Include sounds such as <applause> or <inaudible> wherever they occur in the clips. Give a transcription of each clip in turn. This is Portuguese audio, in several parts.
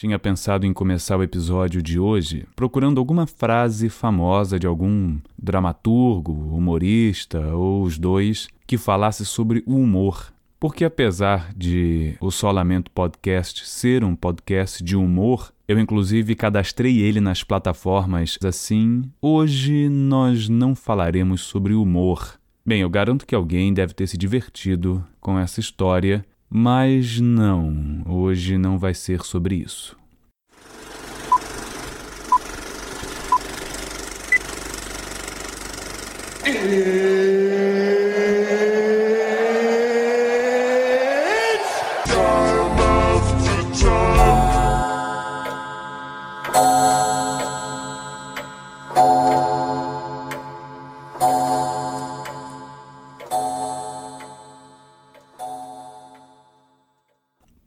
tinha pensado em começar o episódio de hoje procurando alguma frase famosa de algum dramaturgo, humorista ou os dois que falasse sobre o humor. Porque apesar de o Solamento Podcast ser um podcast de humor, eu inclusive cadastrei ele nas plataformas assim. Hoje nós não falaremos sobre humor. Bem, eu garanto que alguém deve ter se divertido com essa história mas não, hoje não vai ser sobre isso.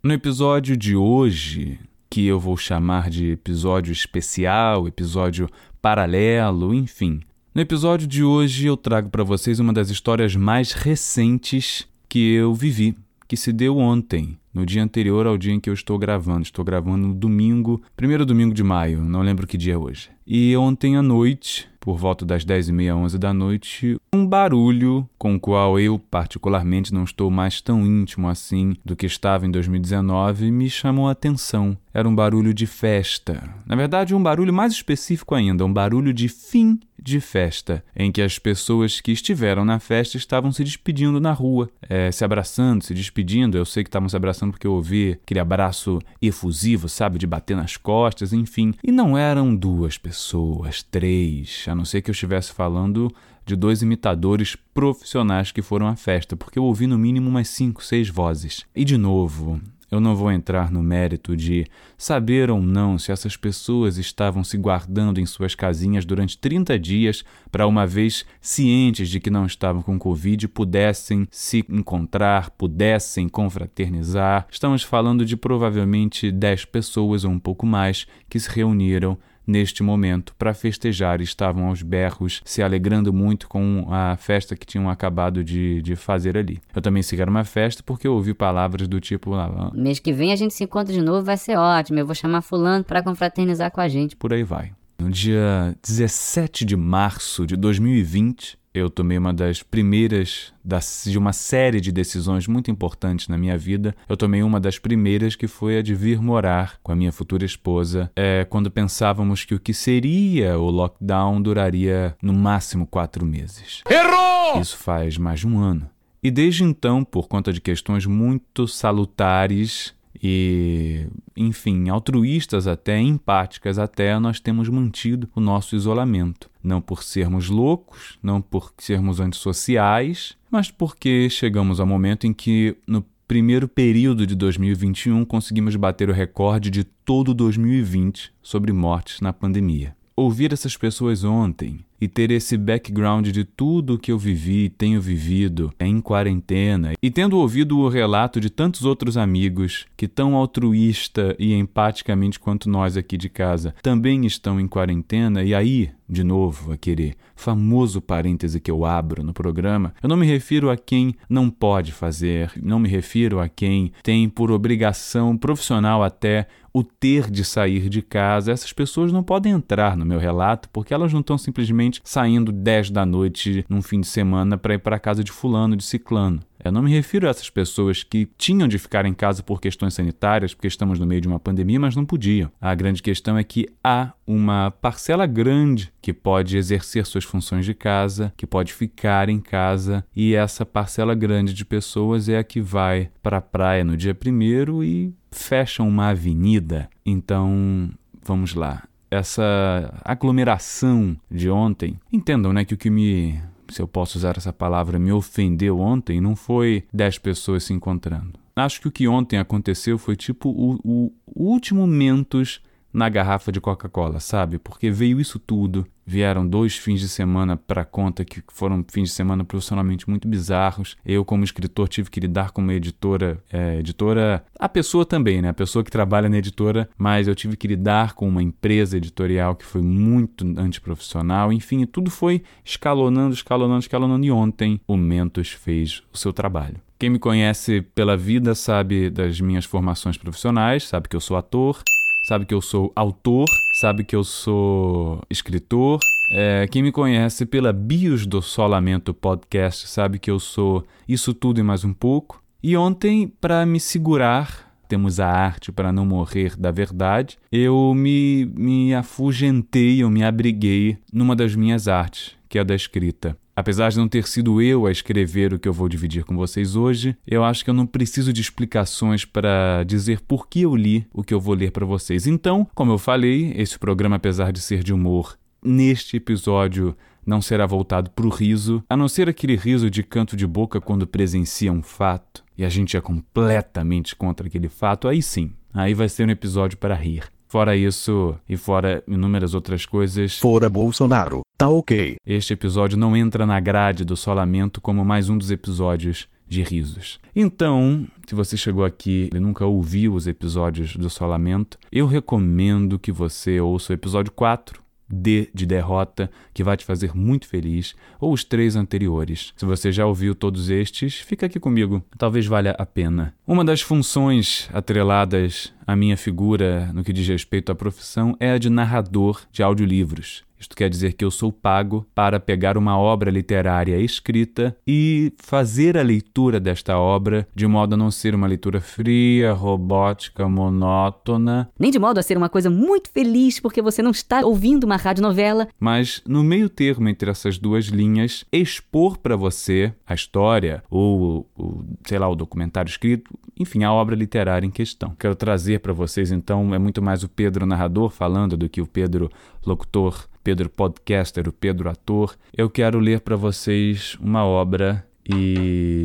No episódio de hoje, que eu vou chamar de episódio especial, episódio paralelo, enfim. No episódio de hoje eu trago para vocês uma das histórias mais recentes que eu vivi, que se deu ontem, no dia anterior ao dia em que eu estou gravando. Estou gravando no domingo, primeiro domingo de maio, não lembro que dia é hoje. E ontem à noite, por volta das 10 e meia, 11 da noite, um barulho com o qual eu particularmente não estou mais tão íntimo assim do que estava em 2019 me chamou a atenção. Era um barulho de festa. Na verdade, um barulho mais específico ainda, um barulho de fim de festa, em que as pessoas que estiveram na festa estavam se despedindo na rua, é, se abraçando, se despedindo. Eu sei que estavam se abraçando porque eu ouvi aquele abraço efusivo, sabe, de bater nas costas, enfim. E não eram duas pessoas, três, a não ser que eu estivesse falando de dois imitadores profissionais que foram à festa, porque eu ouvi no mínimo umas cinco, seis vozes. E de novo, eu não vou entrar no mérito de saber ou não se essas pessoas estavam se guardando em suas casinhas durante 30 dias para, uma vez cientes de que não estavam com Covid, pudessem se encontrar, pudessem confraternizar. Estamos falando de provavelmente 10 pessoas ou um pouco mais que se reuniram neste momento para festejar. Estavam aos berros, se alegrando muito com a festa que tinham acabado de, de fazer ali. Eu também segui uma festa porque eu ouvi palavras do tipo: ah, mês que vem a gente se encontra de novo, vai ser ótimo. Eu vou chamar Fulano para confraternizar com a gente. Por aí vai. No dia 17 de março de 2020, eu tomei uma das primeiras das, de uma série de decisões muito importantes na minha vida. Eu tomei uma das primeiras que foi a de vir morar com a minha futura esposa, é, quando pensávamos que o que seria o lockdown duraria no máximo quatro meses. Errou! Isso faz mais de um ano. E desde então, por conta de questões muito salutares, e, enfim, altruístas até, empáticas até, nós temos mantido o nosso isolamento. Não por sermos loucos, não por sermos antissociais, mas porque chegamos ao momento em que, no primeiro período de 2021, conseguimos bater o recorde de todo 2020 sobre mortes na pandemia. Ouvir essas pessoas ontem e ter esse background de tudo que eu vivi e tenho vivido em quarentena, e tendo ouvido o relato de tantos outros amigos que, tão altruísta e empaticamente quanto nós aqui de casa, também estão em quarentena, e aí, de novo, aquele famoso parêntese que eu abro no programa, eu não me refiro a quem não pode fazer, não me refiro a quem tem por obrigação profissional até o ter de sair de casa. Essas pessoas não podem entrar no meu relato porque elas não estão simplesmente saindo 10 da noite num fim de semana para ir para a casa de fulano, de ciclano. Eu não me refiro a essas pessoas que tinham de ficar em casa por questões sanitárias, porque estamos no meio de uma pandemia, mas não podiam. A grande questão é que há uma parcela grande que pode exercer suas funções de casa, que pode ficar em casa, e essa parcela grande de pessoas é a que vai para a praia no dia primeiro e fecha uma avenida. Então, vamos lá essa aglomeração de ontem. Entendam, né, que o que me se eu posso usar essa palavra, me ofendeu ontem, não foi dez pessoas se encontrando. Acho que o que ontem aconteceu foi tipo o, o último Mentos na garrafa de Coca-Cola, sabe? Porque veio isso tudo. Vieram dois fins de semana para conta que foram fins de semana profissionalmente muito bizarros. Eu, como escritor, tive que lidar com uma editora, é, editora, a pessoa também, né? A pessoa que trabalha na editora, mas eu tive que lidar com uma empresa editorial que foi muito antiprofissional. Enfim, tudo foi escalonando, escalonando, escalonando. E ontem o Mentos fez o seu trabalho. Quem me conhece pela vida sabe das minhas formações profissionais, sabe que eu sou ator sabe que eu sou autor, sabe que eu sou escritor. É, quem me conhece pela Bios do Solamento Podcast sabe que eu sou isso tudo e mais um pouco. E ontem, para me segurar, temos a arte para não morrer da verdade, eu me, me afugentei, eu me abriguei numa das minhas artes, que é a da escrita. Apesar de não ter sido eu a escrever o que eu vou dividir com vocês hoje, eu acho que eu não preciso de explicações para dizer por que eu li o que eu vou ler para vocês. Então, como eu falei, esse programa, apesar de ser de humor, neste episódio não será voltado para o riso, a não ser aquele riso de canto de boca quando presencia um fato e a gente é completamente contra aquele fato, aí sim, aí vai ser um episódio para rir. Fora isso, e fora inúmeras outras coisas. Fora Bolsonaro, tá ok. Este episódio não entra na grade do Solamento como mais um dos episódios de risos. Então, se você chegou aqui e nunca ouviu os episódios do Solamento, eu recomendo que você ouça o episódio 4, D de derrota, que vai te fazer muito feliz, ou os três anteriores. Se você já ouviu todos estes, fica aqui comigo, talvez valha a pena. Uma das funções atreladas à minha figura no que diz respeito à profissão é a de narrador de audiolivros. Isto quer dizer que eu sou pago para pegar uma obra literária escrita e fazer a leitura desta obra de modo a não ser uma leitura fria, robótica, monótona. Nem de modo a ser uma coisa muito feliz porque você não está ouvindo uma radionovela. Mas, no meio termo entre essas duas linhas, expor para você a história ou, ou, sei lá, o documentário escrito, enfim, a obra literária em questão. Quero trazer para vocês, então, é muito mais o Pedro narrador falando do que o Pedro locutor Pedro podcaster, o Pedro ator, eu quero ler para vocês uma obra e.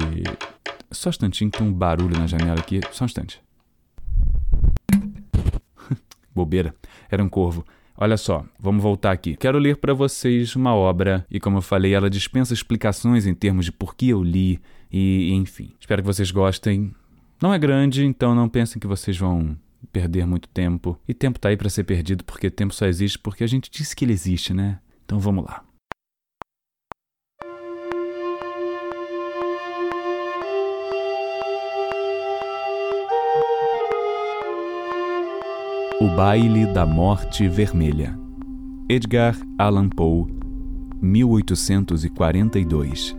Só um instantinho, tem um barulho na janela aqui. Só um instante. <laughs> Bobeira, era um corvo. Olha só, vamos voltar aqui. Quero ler para vocês uma obra e, como eu falei, ela dispensa explicações em termos de por que eu li e, enfim. Espero que vocês gostem. Não é grande, então não pensem que vocês vão perder muito tempo. E tempo tá aí para ser perdido porque tempo só existe porque a gente disse que ele existe, né? Então vamos lá. O Baile da Morte Vermelha. Edgar Allan Poe, 1842.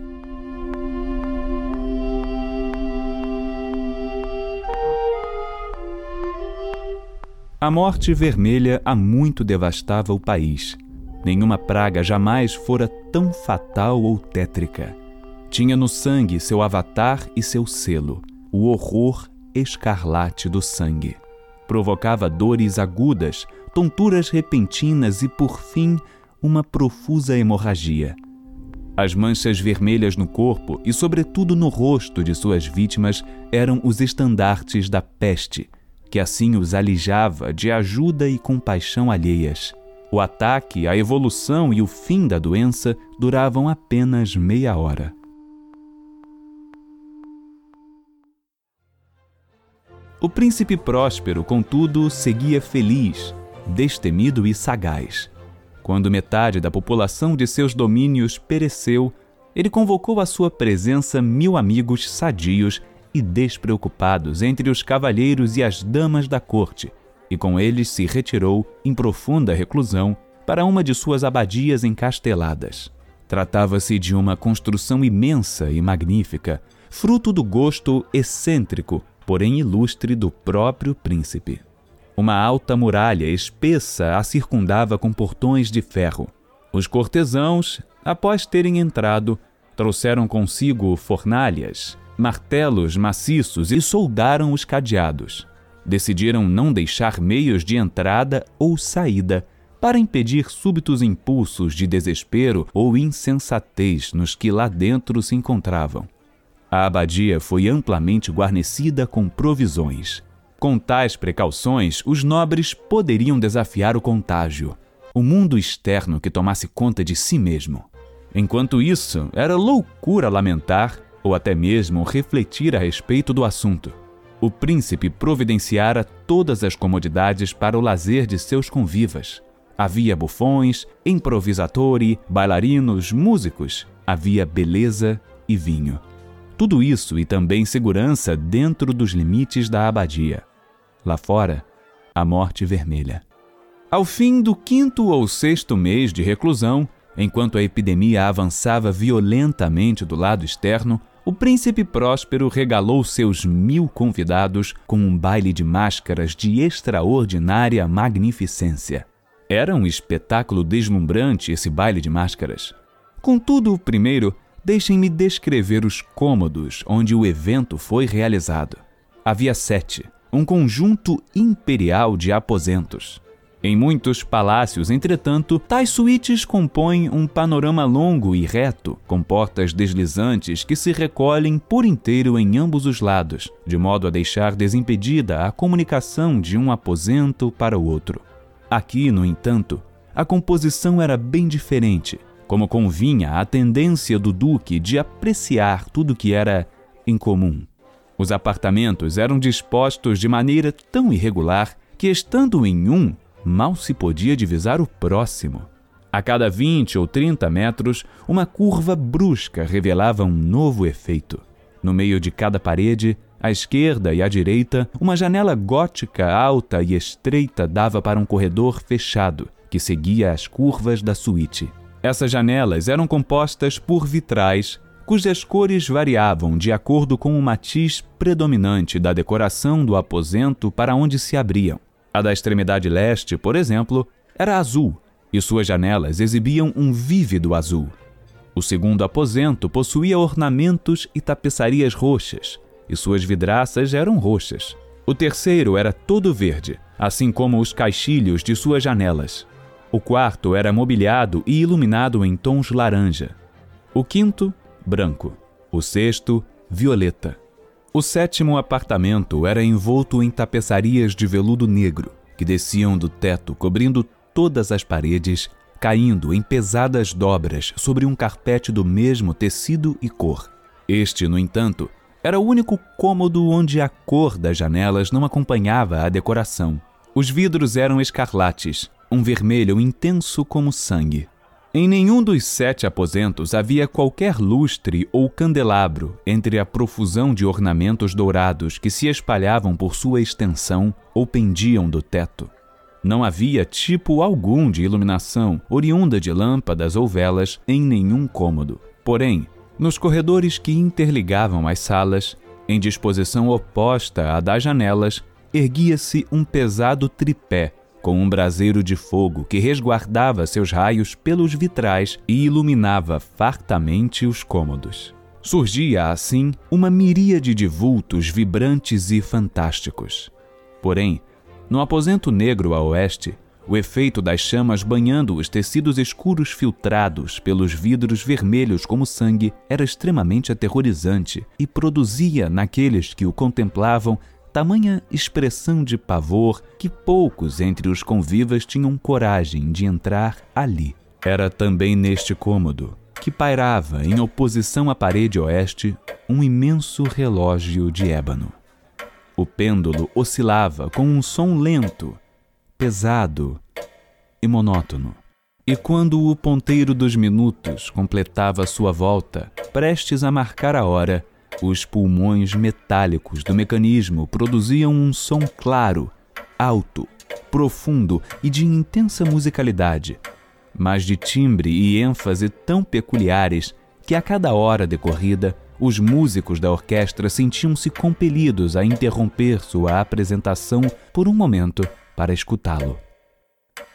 A morte vermelha há muito devastava o país. Nenhuma praga jamais fora tão fatal ou tétrica. Tinha no sangue seu avatar e seu selo, o horror escarlate do sangue. Provocava dores agudas, tonturas repentinas e, por fim, uma profusa hemorragia. As manchas vermelhas no corpo e, sobretudo, no rosto de suas vítimas eram os estandartes da peste que assim os alijava de ajuda e compaixão alheias. O ataque, a evolução e o fim da doença duravam apenas meia hora. O príncipe próspero, contudo, seguia feliz, destemido e sagaz. Quando metade da população de seus domínios pereceu, ele convocou à sua presença mil amigos sadios e despreocupados entre os cavalheiros e as damas da corte, e com eles se retirou em profunda reclusão para uma de suas abadias encasteladas. Tratava-se de uma construção imensa e magnífica, fruto do gosto excêntrico, porém ilustre do próprio príncipe. Uma alta muralha espessa a circundava com portões de ferro. Os cortesãos, após terem entrado, trouxeram consigo fornalhas, martelos maciços e soldaram os cadeados. Decidiram não deixar meios de entrada ou saída para impedir súbitos impulsos de desespero ou insensatez nos que lá dentro se encontravam. A abadia foi amplamente guarnecida com provisões. Com tais precauções, os nobres poderiam desafiar o contágio, o mundo externo que tomasse conta de si mesmo. Enquanto isso, era loucura lamentar ou até mesmo refletir a respeito do assunto. O príncipe providenciara todas as comodidades para o lazer de seus convivas. Havia bufões, improvisatori, bailarinos, músicos, havia beleza e vinho. Tudo isso e também segurança dentro dos limites da abadia. Lá fora, a morte vermelha. Ao fim do quinto ou sexto mês de reclusão, enquanto a epidemia avançava violentamente do lado externo, o príncipe Próspero regalou seus mil convidados com um baile de máscaras de extraordinária magnificência. Era um espetáculo deslumbrante esse baile de máscaras. Contudo, primeiro, deixem-me descrever os cômodos onde o evento foi realizado. Havia sete, um conjunto imperial de aposentos. Em muitos palácios, entretanto, tais suítes compõem um panorama longo e reto, com portas deslizantes que se recolhem por inteiro em ambos os lados, de modo a deixar desimpedida a comunicação de um aposento para o outro. Aqui, no entanto, a composição era bem diferente, como convinha à tendência do duque de apreciar tudo que era incomum. Os apartamentos eram dispostos de maneira tão irregular que, estando em um, mal se podia divisar o próximo. A cada 20 ou 30 metros, uma curva brusca revelava um novo efeito. No meio de cada parede, à esquerda e à direita, uma janela gótica alta e estreita dava para um corredor fechado, que seguia as curvas da suíte. Essas janelas eram compostas por vitrais, cujas cores variavam de acordo com o matiz predominante da decoração do aposento para onde se abriam. A da extremidade leste, por exemplo, era azul e suas janelas exibiam um vívido azul. O segundo aposento possuía ornamentos e tapeçarias roxas, e suas vidraças eram roxas. O terceiro era todo verde, assim como os caixilhos de suas janelas. O quarto era mobiliado e iluminado em tons laranja. O quinto, branco. O sexto, violeta. O sétimo apartamento era envolto em tapeçarias de veludo negro, que desciam do teto, cobrindo todas as paredes, caindo em pesadas dobras sobre um carpete do mesmo tecido e cor. Este, no entanto, era o único cômodo onde a cor das janelas não acompanhava a decoração. Os vidros eram escarlates, um vermelho intenso como sangue. Em nenhum dos sete aposentos havia qualquer lustre ou candelabro entre a profusão de ornamentos dourados que se espalhavam por sua extensão ou pendiam do teto. Não havia tipo algum de iluminação oriunda de lâmpadas ou velas em nenhum cômodo. Porém, nos corredores que interligavam as salas, em disposição oposta à das janelas, erguia-se um pesado tripé com um braseiro de fogo que resguardava seus raios pelos vitrais e iluminava fartamente os cômodos. Surgia, assim, uma miríade de vultos vibrantes e fantásticos. Porém, no aposento negro a oeste, o efeito das chamas banhando os tecidos escuros filtrados pelos vidros vermelhos como sangue era extremamente aterrorizante e produzia naqueles que o contemplavam tamanha expressão de pavor que poucos entre os convivas tinham coragem de entrar ali. Era também neste cômodo que pairava, em oposição à parede oeste, um imenso relógio de ébano. O pêndulo oscilava com um som lento, pesado e monótono. E quando o ponteiro dos minutos completava sua volta, prestes a marcar a hora, os pulmões metálicos do mecanismo produziam um som claro, alto, profundo e de intensa musicalidade, mas de timbre e ênfase tão peculiares que a cada hora decorrida os músicos da orquestra sentiam-se compelidos a interromper sua apresentação por um momento para escutá-lo.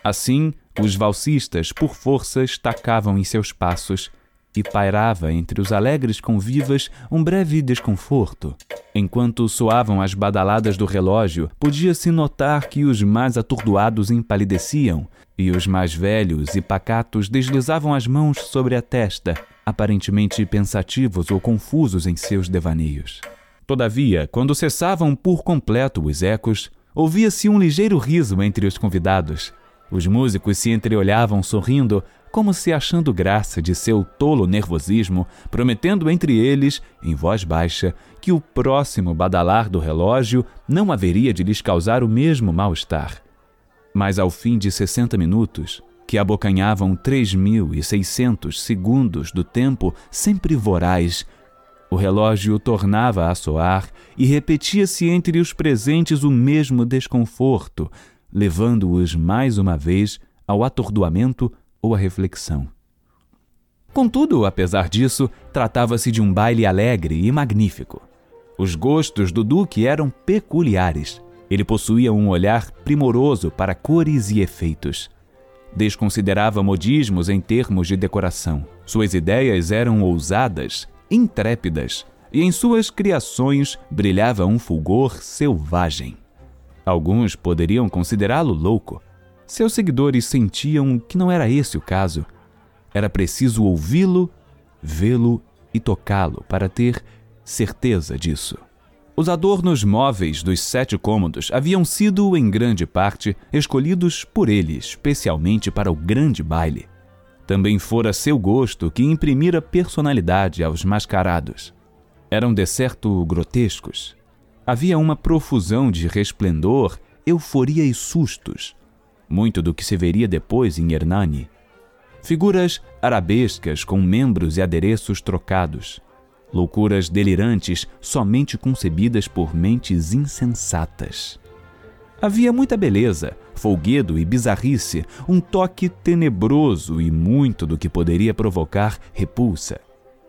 Assim, os valsistas, por força, estacavam em seus passos e pairava entre os alegres convivas um breve desconforto. Enquanto soavam as badaladas do relógio, podia-se notar que os mais atordoados empalideciam e os mais velhos e pacatos deslizavam as mãos sobre a testa, aparentemente pensativos ou confusos em seus devaneios. Todavia, quando cessavam por completo os ecos, ouvia-se um ligeiro riso entre os convidados. Os músicos se entreolhavam sorrindo, como se achando graça de seu tolo nervosismo, prometendo entre eles, em voz baixa, que o próximo badalar do relógio não haveria de lhes causar o mesmo mal-estar. Mas ao fim de sessenta minutos, que abocanhavam três mil e seiscentos segundos do tempo sempre voraz, O relógio tornava a soar e repetia-se entre os presentes o mesmo desconforto, levando-os mais uma vez ao atordoamento ou à reflexão. Contudo, apesar disso, tratava-se de um baile alegre e magnífico. Os gostos do Duque eram peculiares. Ele possuía um olhar primoroso para cores e efeitos. Desconsiderava modismos em termos de decoração. Suas ideias eram ousadas, intrépidas, e em suas criações brilhava um fulgor selvagem. Alguns poderiam considerá-lo louco. Seus seguidores sentiam que não era esse o caso. Era preciso ouvi-lo, vê-lo e tocá-lo para ter certeza disso. Os adornos móveis dos sete cômodos haviam sido, em grande parte, escolhidos por ele especialmente para o grande baile. Também fora seu gosto que imprimira personalidade aos mascarados. Eram de certo grotescos. Havia uma profusão de resplendor, euforia e sustos, muito do que se veria depois em Hernani. Figuras arabescas com membros e adereços trocados, loucuras delirantes somente concebidas por mentes insensatas. Havia muita beleza, folguedo e bizarrice, um toque tenebroso e muito do que poderia provocar repulsa.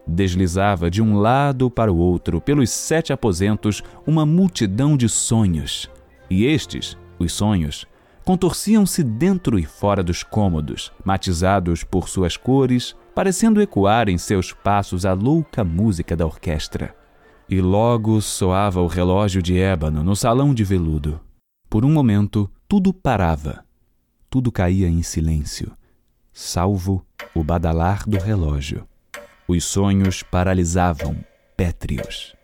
Deslizava de um lado para o outro, pelos sete aposentos, uma multidão de sonhos. E estes, os sonhos, contorciam-se dentro e fora dos cômodos, matizados por suas cores, parecendo ecoar em seus passos a louca música da orquestra. E logo soava o relógio de ébano no salão de veludo. Por um momento, tudo parava. Tudo caía em silêncio, salvo o badalar do relógio. Os sonhos paralisavam, pétreos.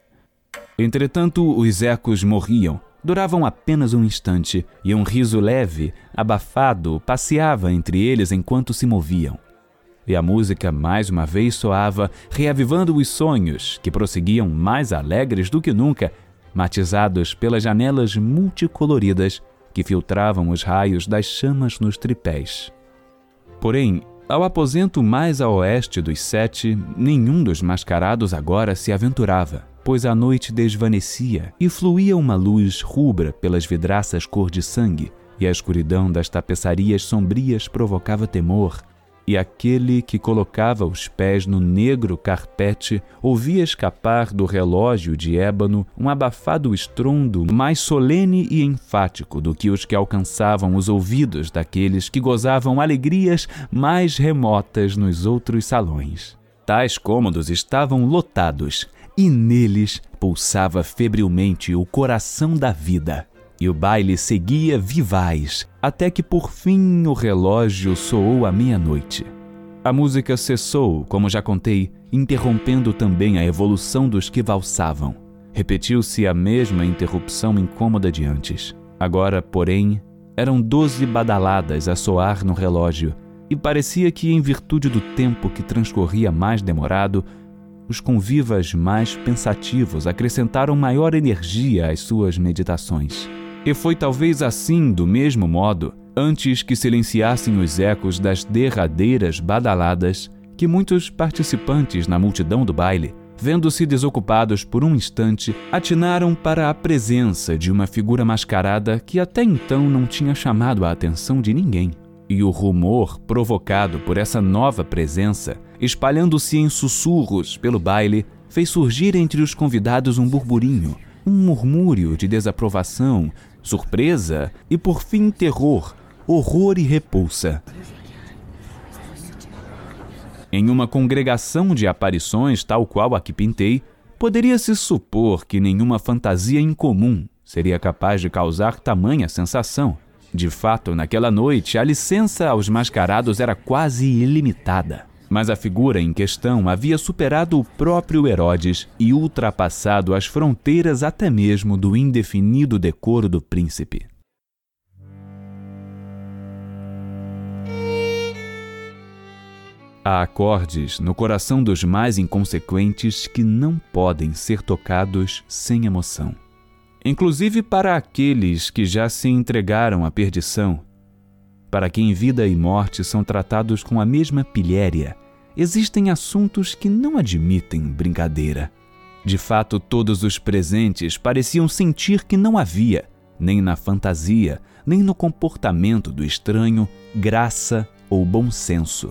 Entretanto, os ecos morriam, duravam apenas um instante, e um riso leve, abafado, passeava entre eles enquanto se moviam. E a música mais uma vez soava, reavivando os sonhos, que prosseguiam mais alegres do que nunca, matizados pelas janelas multicoloridas que filtravam os raios das chamas nos tripés. Porém, ao aposento mais a oeste dos sete, nenhum dos mascarados agora se aventurava, pois a noite desvanecia e fluía uma luz rubra pelas vidraças cor de sangue, e a escuridão das tapeçarias sombrias provocava temor, e aquele que colocava os pés no negro carpete ouvia escapar do relógio de ébano um abafado estrondo mais solene e enfático do que os que alcançavam os ouvidos daqueles que gozavam alegrias mais remotas nos outros salões. Tais cômodos estavam lotados e neles pulsava febrilmente o coração da vida. E o baile seguia vivaz, até que por fim o relógio soou à meia-noite. A música cessou, como já contei, interrompendo também a evolução dos que valsavam. Repetiu-se a mesma interrupção incômoda de antes. Agora, porém, eram doze badaladas a soar no relógio, e parecia que, em virtude do tempo que transcorria mais demorado, os convivas mais pensativos acrescentaram maior energia às suas meditações. E foi talvez assim, do mesmo modo, antes que silenciassem os ecos das derradeiras badaladas, que muitos participantes na multidão do baile, vendo-se desocupados por um instante, atinaram para a presença de uma figura mascarada que até então não tinha chamado a atenção de ninguém. E o rumor provocado por essa nova presença, espalhando-se em sussurros pelo baile, fez surgir entre os convidados um burburinho, um murmúrio de desaprovação, surpresa e, por fim, terror, horror e repulsa. Em uma congregação de aparições tal qual a que pintei, poderia-se supor que nenhuma fantasia incomum seria capaz de causar tamanha sensação. De fato, naquela noite, a licença aos mascarados era quase ilimitada. Mas a figura em questão havia superado o próprio Herodes e ultrapassado as fronteiras até mesmo do indefinido decoro do príncipe. Há acordes no coração dos mais inconsequentes que não podem ser tocados sem emoção. Inclusive para aqueles que já se entregaram à perdição, para quem vida e morte são tratados com a mesma pilhéria existem assuntos que não admitem brincadeira. De fato, todos os presentes pareciam sentir que não havia, nem na fantasia, nem no comportamento do estranho, graça ou bom senso.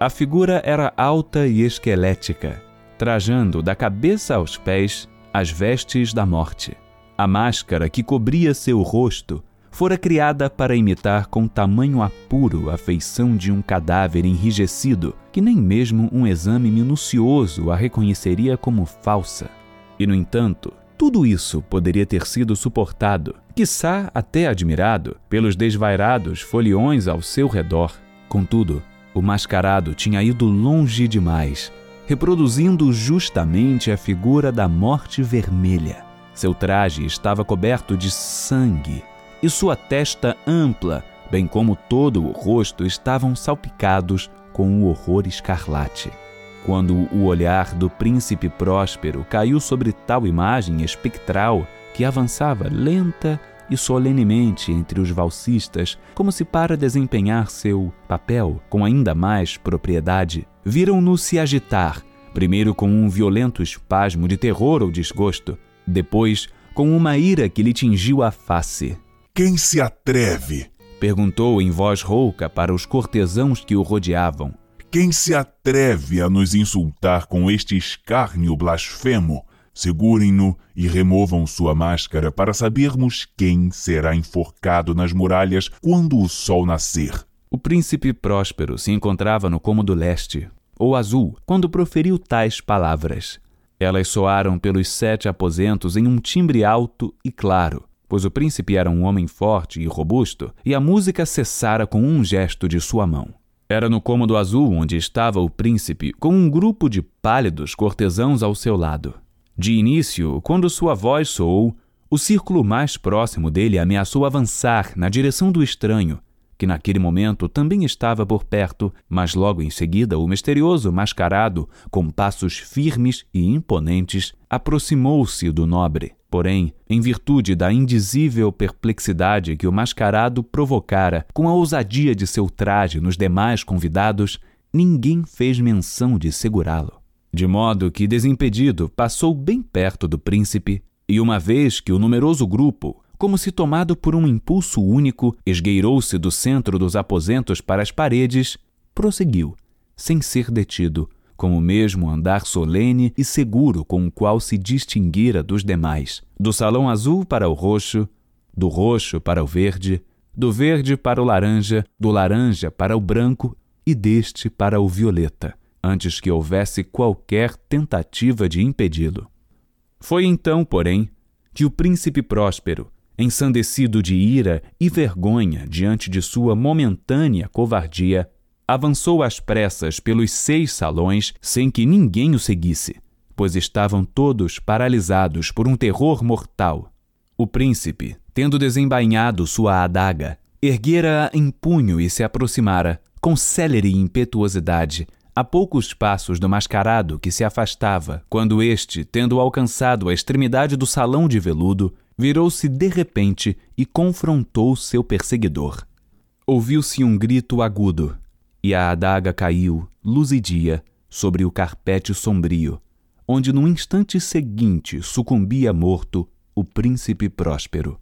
A figura era alta e esquelética, trajando da cabeça aos pés as vestes da morte. A máscara que cobria seu rosto fora criada para imitar com tamanho apuro a feição de um cadáver enrijecido, que nem mesmo um exame minucioso a reconheceria como falsa. E, no entanto, tudo isso poderia ter sido suportado, quiçá até admirado, pelos desvairados foliões ao seu redor. Contudo, o mascarado tinha ido longe demais, reproduzindo justamente a figura da morte vermelha. Seu traje estava coberto de sangue e sua testa ampla, bem como todo o rosto, estavam salpicados com o horror escarlate. Quando o olhar do príncipe próspero caiu sobre tal imagem espectral que avançava lenta e solenemente entre os valsistas, como se para desempenhar seu papel com ainda mais propriedade, viram-no se agitar, primeiro com um violento espasmo de terror ou desgosto, depois com uma ira que lhe tingiu a face. Quem se atreve? perguntou em voz rouca para os cortesãos que o rodeavam. Quem se atreve a nos insultar com este escárnio blasfemo? Segurem-no e removam sua máscara para sabermos quem será enforcado nas muralhas quando o sol nascer. O príncipe próspero se encontrava no cômodo leste, ou azul, quando proferiu tais palavras. Elas soaram pelos sete aposentos em um timbre alto e claro, pois o príncipe era um homem forte e robusto, e a música cessara com um gesto de sua mão. Era no cômodo azul onde estava o príncipe, com um grupo de pálidos cortesãos ao seu lado. De início, quando sua voz soou, o círculo mais próximo dele ameaçou avançar na direção do estranho, que naquele momento também estava por perto, mas logo em seguida o misterioso mascarado, com passos firmes e imponentes, aproximou-se do nobre. Porém, em virtude da indizível perplexidade que o mascarado provocara com a ousadia de seu traje nos demais convidados, ninguém fez menção de segurá-lo. De modo que, desimpedido, passou bem perto do príncipe, e uma vez que o numeroso grupo, como se tomado por um impulso único, esgueirou-se do centro dos aposentos para as paredes, prosseguiu, sem ser detido, com o mesmo andar solene e seguro com o qual se distinguira dos demais, do salão azul para o roxo, do roxo para o verde, do verde para o laranja, do laranja para o branco e deste para o violeta, antes que houvesse qualquer tentativa de impedi-lo. Foi então, porém, que o príncipe próspero, ensandecido de ira e vergonha diante de sua momentânea covardia, avançou às pressas pelos seis salões sem que ninguém o seguisse, pois estavam todos paralisados por um terror mortal. O príncipe, tendo desembainhado sua adaga, erguera-a em punho e se aproximara, com célere impetuosidade, a poucos passos do mascarado que se afastava, quando este, tendo alcançado a extremidade do salão de veludo, virou-se de repente e confrontou seu perseguidor. Ouviu-se um grito agudo, e a adaga caiu, luzidia, sobre o carpete sombrio, onde no instante seguinte sucumbia morto o príncipe próspero.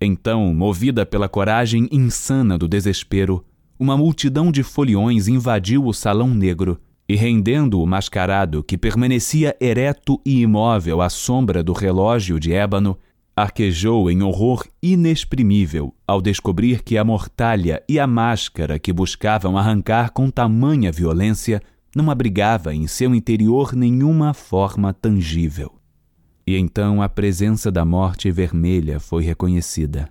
Então, movida pela coragem insana do desespero, uma multidão de foliões invadiu o salão negro e, rendendo o mascarado que permanecia ereto e imóvel à sombra do relógio de ébano, arquejou em horror inexprimível ao descobrir que a mortalha e a máscara que buscavam arrancar com tamanha violência não abrigava em seu interior nenhuma forma tangível. E então a presença da morte vermelha foi reconhecida.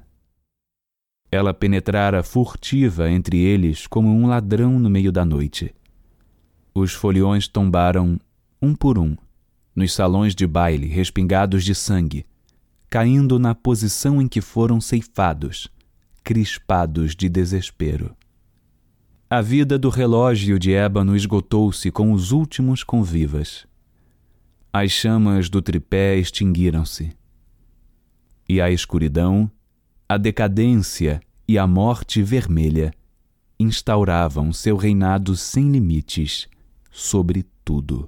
Ela penetrara furtiva entre eles como um ladrão no meio da noite. Os foliões tombaram, um por um, nos salões de baile respingados de sangue, caindo na posição em que foram ceifados, crispados de desespero. A vida do relógio de ébano esgotou-se com os últimos convivas. As chamas do tripé extinguiram-se. E a escuridão a decadência e a morte vermelha instauravam seu reinado sem limites sobre tudo.